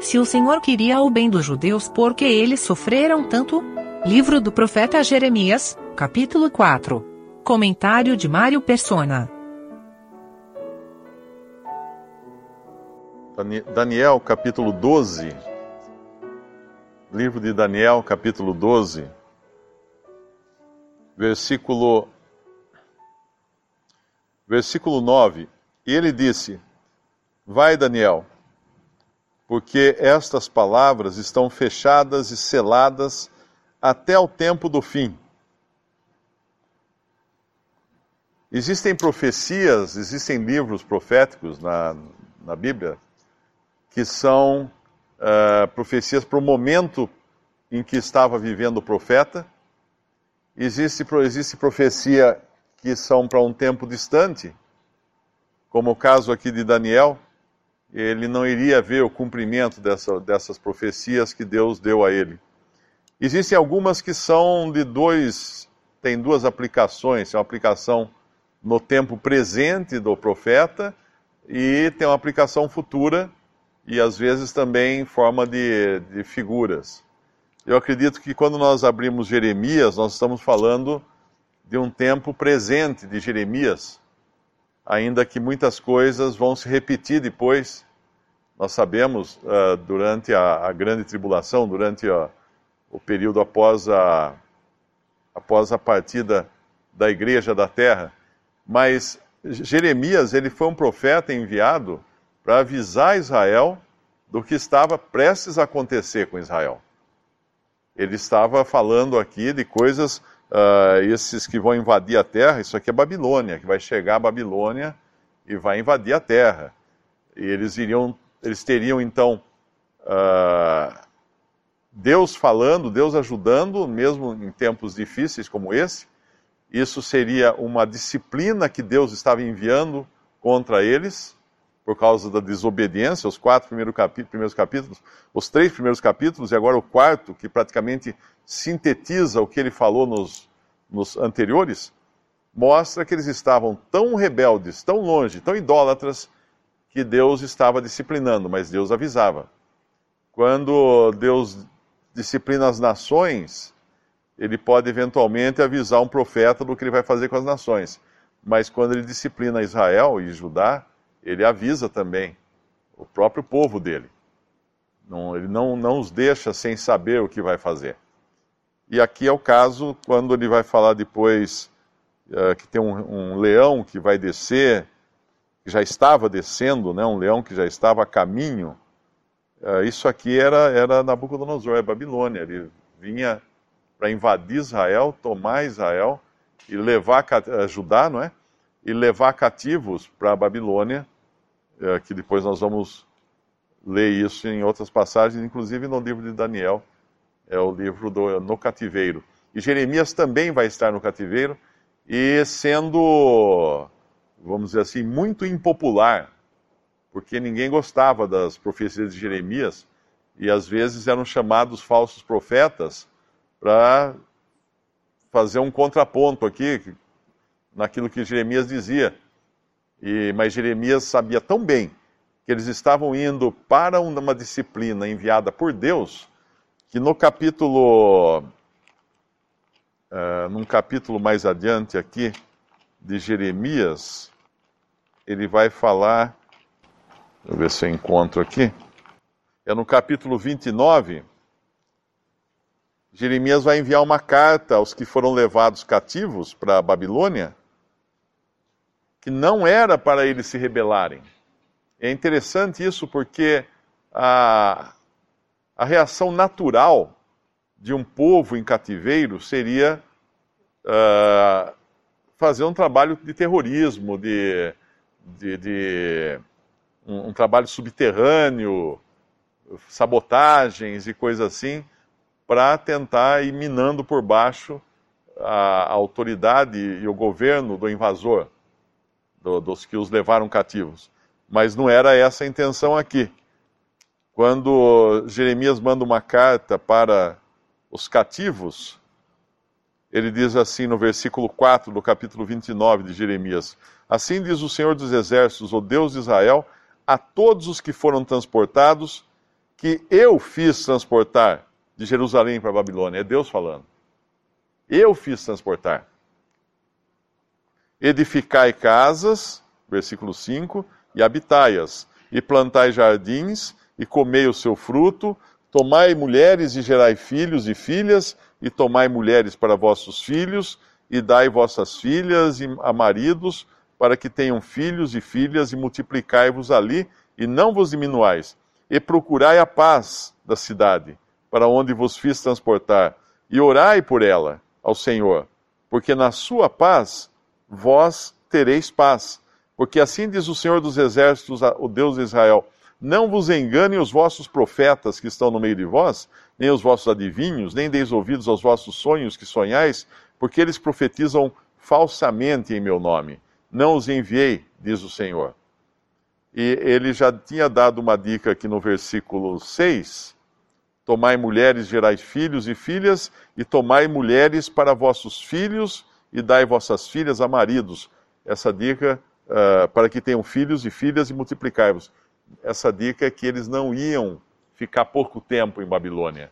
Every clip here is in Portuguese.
se o Senhor queria o bem dos judeus porque eles sofreram tanto? Livro do profeta Jeremias, capítulo 4. Comentário de Mário Persona. Daniel, capítulo 12. Livro de Daniel, capítulo 12. Versículo versículo 9. E ele disse: Vai, Daniel, porque estas palavras estão fechadas e seladas até o tempo do fim. Existem profecias, existem livros proféticos na, na Bíblia que são uh, profecias para o momento em que estava vivendo o profeta. Existe, existe profecia que são para um tempo distante, como o caso aqui de Daniel, ele não iria ver o cumprimento dessa, dessas profecias que Deus deu a ele. Existem algumas que são de dois, tem duas aplicações, tem uma aplicação no tempo presente do profeta e tem uma aplicação futura e às vezes também em forma de, de figuras. Eu acredito que quando nós abrimos Jeremias, nós estamos falando de um tempo presente de Jeremias, ainda que muitas coisas vão se repetir depois. Nós sabemos, uh, durante a, a, grande tribulação, durante a, o período após a, após a partida da igreja da terra, mas Jeremias ele foi um profeta enviado para avisar Israel do que estava prestes a acontecer com Israel. Ele estava falando aqui de coisas uh, esses que vão invadir a terra, isso aqui é Babilônia, que vai chegar a Babilônia e vai invadir a terra. E eles iriam, eles teriam então uh, Deus falando, Deus ajudando, mesmo em tempos difíceis como esse. Isso seria uma disciplina que Deus estava enviando contra eles por causa da desobediência, os quatro primeiros capítulos, os três primeiros capítulos e agora o quarto, que praticamente sintetiza o que ele falou nos, nos anteriores, mostra que eles estavam tão rebeldes, tão longe, tão idólatras, que Deus estava disciplinando, mas Deus avisava. Quando Deus disciplina as nações, ele pode eventualmente avisar um profeta do que ele vai fazer com as nações. Mas quando ele disciplina Israel e Judá, ele avisa também o próprio povo dele. Não, ele não, não os deixa sem saber o que vai fazer. E aqui é o caso quando ele vai falar depois uh, que tem um, um, leão que vai descer, que já estava descendo, né, um leão que já estava a caminho. Uh, isso aqui era, era Nabucodonosor, é Babilônia. Ele vinha para invadir Israel, tomar Israel e levar Judá, não é? E levar cativos para a Babilônia é, que depois nós vamos ler isso em outras passagens, inclusive no livro de Daniel, é o livro do, no cativeiro. E Jeremias também vai estar no cativeiro e sendo, vamos dizer assim, muito impopular, porque ninguém gostava das profecias de Jeremias e às vezes eram chamados falsos profetas para fazer um contraponto aqui naquilo que Jeremias dizia. E, mas Jeremias sabia tão bem que eles estavam indo para uma disciplina enviada por Deus, que no capítulo, uh, num capítulo mais adiante aqui de Jeremias, ele vai falar, deixa eu ver se eu encontro aqui, é no capítulo 29, Jeremias vai enviar uma carta aos que foram levados cativos para a Babilônia, que não era para eles se rebelarem. É interessante isso porque a, a reação natural de um povo em cativeiro seria uh, fazer um trabalho de terrorismo, de, de, de um, um, trabalho subterrâneo, sabotagens e coisas assim, para tentar ir minando por baixo a, a autoridade e o governo do invasor do, dos que os levaram cativos. Mas não era essa a intenção aqui. Quando Jeremias manda uma carta para os cativos, ele diz assim no versículo 4 do capítulo 29 de Jeremias: Assim diz o Senhor dos Exércitos, o Deus de Israel, a todos os que foram transportados que eu fiz transportar de Jerusalém para Babilônia. É Deus falando. Eu fiz transportar. Edificai casas, versículo 5, e habitai-as, e plantai jardins, e comei o seu fruto, tomai mulheres e gerai filhos e filhas, e tomai mulheres para vossos filhos, e dai vossas filhas a maridos, para que tenham filhos e filhas, e multiplicai-vos ali, e não vos diminuais. E procurai a paz da cidade, para onde vos fiz transportar, e orai por ela ao Senhor, porque na sua paz vós tereis paz. Porque assim diz o Senhor dos Exércitos, o Deus de Israel: Não vos enganem os vossos profetas que estão no meio de vós, nem os vossos adivinhos, nem deis ouvidos aos vossos sonhos que sonhais, porque eles profetizam falsamente em meu nome. Não os enviei, diz o Senhor. E ele já tinha dado uma dica aqui no versículo 6. Tomai mulheres, gerai filhos e filhas, e tomai mulheres para vossos filhos, e dai vossas filhas a maridos. Essa dica, uh, para que tenham filhos e filhas, e multiplicai-vos. Essa dica é que eles não iam ficar pouco tempo em Babilônia.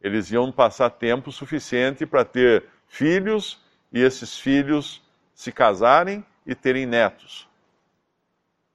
Eles iam passar tempo suficiente para ter filhos, e esses filhos se casarem e terem netos.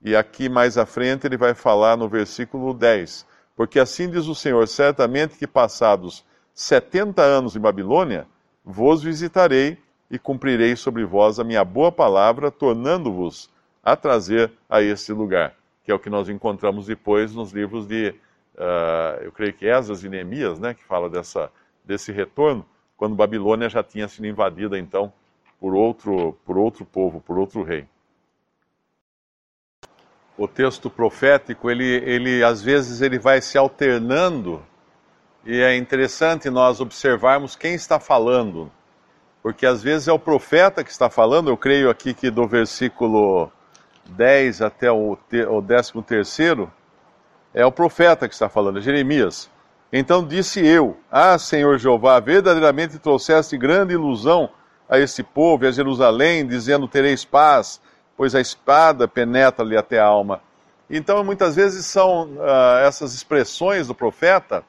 E aqui mais à frente ele vai falar no versículo 10: Porque assim diz o Senhor: certamente que passados setenta anos em Babilônia, vos visitarei e cumprirei sobre vós a minha boa palavra, tornando-vos a trazer a este lugar, que é o que nós encontramos depois nos livros de, uh, eu creio que Esdras e Neemias, né, que fala dessa, desse retorno, quando Babilônia já tinha sido invadida então por outro, por outro povo, por outro rei. O texto profético, ele, ele às vezes ele vai se alternando e é interessante nós observarmos quem está falando porque às vezes é o profeta que está falando, eu creio aqui que do versículo 10 até o, o 13 terceiro, é o profeta que está falando, é Jeremias. Então disse eu, ah Senhor Jeová, verdadeiramente trouxeste grande ilusão a esse povo e a Jerusalém, dizendo tereis paz, pois a espada penetra-lhe até a alma. Então muitas vezes são uh, essas expressões do profeta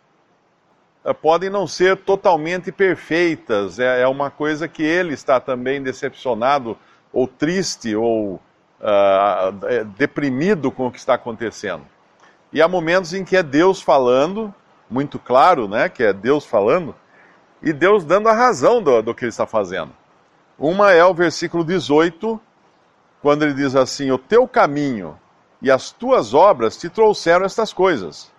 podem não ser totalmente perfeitas. É, é, uma coisa que ele está também decepcionado, ou triste, ou uh, deprimido com o que está acontecendo. E há momentos em que é Deus falando, muito claro, né, que é Deus falando, e Deus dando a razão do, do que ele está fazendo. Uma é o versículo 18, quando ele diz assim: O teu caminho e as tuas obras te trouxeram estas coisas.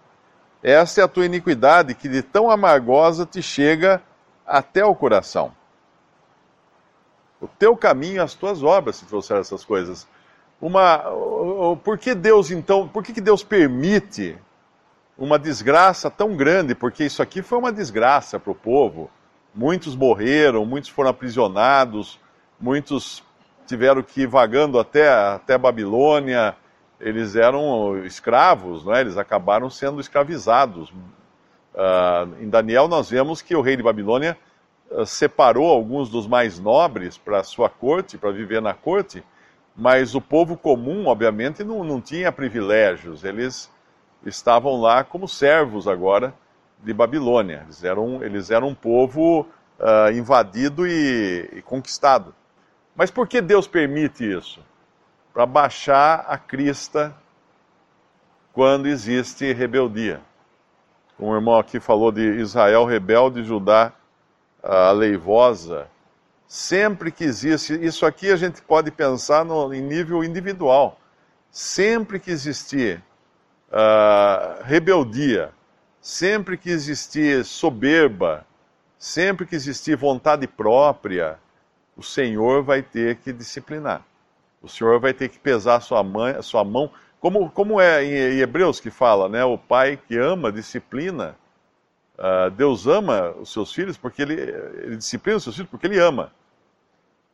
Essa é a tua iniquidade que de tão amargosa te chega até o coração. O teu caminho, as tuas obras te trouxeram essas coisas. Uma, por que Deus então, por que, que Deus permite uma desgraça tão grande? Porque isso aqui foi uma desgraça para o povo. Muitos morreram, muitos foram aprisionados, muitos tiveram que ir vagando até, até Babilônia, eles eram escravos, não é? eles acabaram sendo escravizados. Uh, em Daniel, nós vemos que o rei de Babilônia uh, separou alguns dos mais nobres para sua corte, para viver na corte, mas o povo comum, obviamente, não, não tinha privilégios, eles estavam lá como servos agora de Babilônia. Eles eram, eles eram um povo uh, invadido e, e conquistado. Mas por que Deus permite isso? Para baixar a crista quando existe rebeldia. O irmão aqui falou de Israel rebelde, Judá aleivosa. Sempre que existe, isso aqui a gente pode pensar no, em nível individual. Sempre que existir uh, rebeldia, sempre que existir soberba, sempre que existir vontade própria, o Senhor vai ter que disciplinar. O Senhor vai ter que pesar a sua, mãe, a sua mão, como, como é em Hebreus que fala, né? O pai que ama, disciplina. Uh, Deus ama os seus filhos porque ele, ele disciplina os seus filhos porque ele ama.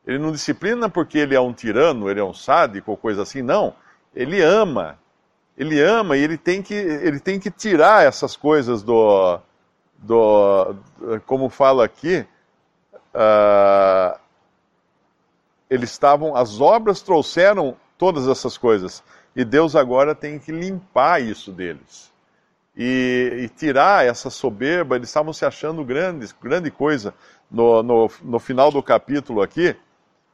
Ele não disciplina porque ele é um tirano, ele é um sádico ou coisa assim, não. Ele ama. Ele ama e ele tem que, ele tem que tirar essas coisas do, do como fala aqui, uh, eles estavam, as obras trouxeram todas essas coisas. E Deus agora tem que limpar isso deles. e, e, tirar essa soberba, eles estavam se achando grandes, grande coisa. No, no, no final do capítulo aqui,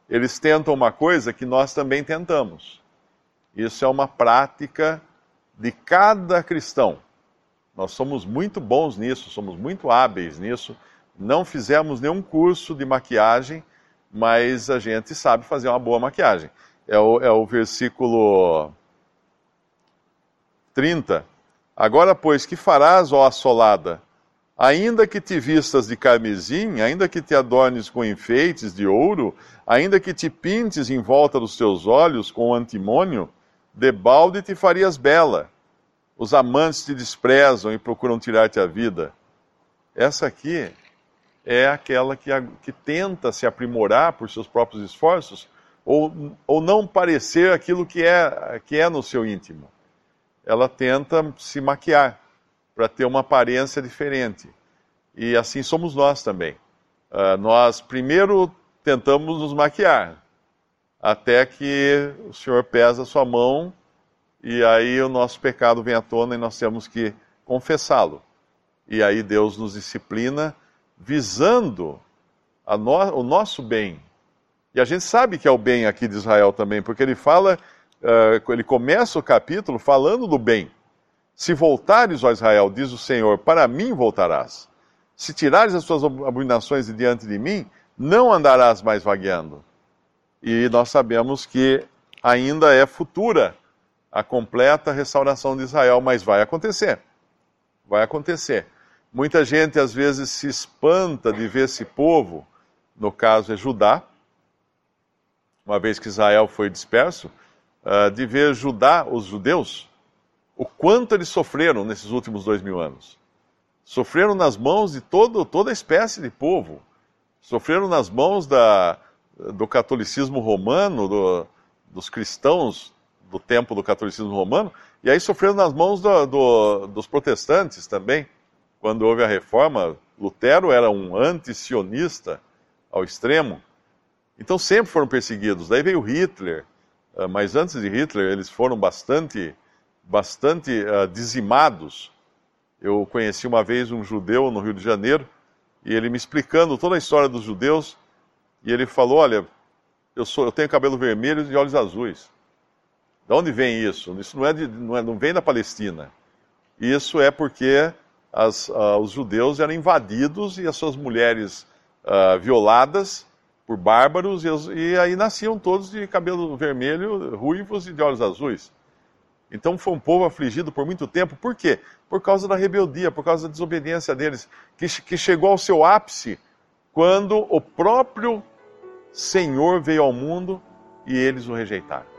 eles tentam uma coisa que nós também tentamos. Isso é uma prática de cada cristão. Nós somos muito bons nisso, somos muito hábeis nisso. Não fizemos nenhum curso de maquiagem, mas a gente sabe fazer uma boa maquiagem. É o, é o versículo 30 Agora, pois, que farás, ó assolada? Ainda que te vistas de carmesim, ainda que te adornes com enfeites de ouro, ainda que te pintes em volta dos teus olhos com antimônio, debalde te farias bela. Os amantes te desprezam e procuram tirar-te a vida. Essa aqui é aquela que, que tenta se aprimorar por seus próprios esforços ou, ou não parecer aquilo que é, que é no seu íntimo ela tenta se maquiar para ter uma aparência diferente. E assim somos nós também. Uh, nós primeiro tentamos nos maquiar, até que o Senhor pesa a sua mão e aí o nosso pecado vem à tona e nós temos que confessá-lo. E aí Deus nos disciplina visando no, o nosso bem. E a gente sabe que é o bem aqui de Israel também, porque ele fala uh, ele começa o capítulo falando do bem. Se voltares, ó Israel, diz o Senhor, para mim voltarás. Se tirares as tuas abominações de diante de mim, não andarás mais vagueando. E nós sabemos que ainda é futura a completa restauração de Israel, mas vai acontecer. Vai acontecer. Muita gente às vezes se espanta de ver esse povo, no caso é Judá, uma vez que Israel foi disperso, uh, de ver Judá, os judeus, o quanto eles sofreram nesses últimos dois mil anos. Sofreram nas mãos de todo, toda espécie de povo. Sofreram nas mãos da, do catolicismo romano, do, dos cristãos do tempo do catolicismo romano, e aí sofreram nas mãos do, do, dos protestantes também. Quando houve a reforma, Lutero era um anti-sionista ao extremo. Então sempre foram perseguidos. Daí veio Hitler, ah, mas antes de Hitler eles foram bastante, bastante uh, dizimados. Eu conheci uma vez um judeu no Rio de Janeiro e ele me explicando toda a história dos judeus e ele falou: olha, eu sou, eu tenho cabelo vermelho e olhos azuis. De onde vem isso? Isso não é, de, não, é não, vem da Palestina. Isso é porque as, uh, os judeus eram invadidos e as suas mulheres uh, violadas por bárbaros, e, e, aí nasciam todos de cabelo vermelho, ruivos e de olhos azuis. Então foi um povo afligido por muito tempo. Por quê? Por causa da rebeldia, por causa da desobediência deles, que, que chegou ao seu ápice quando o próprio Senhor veio ao mundo e eles o rejeitaram.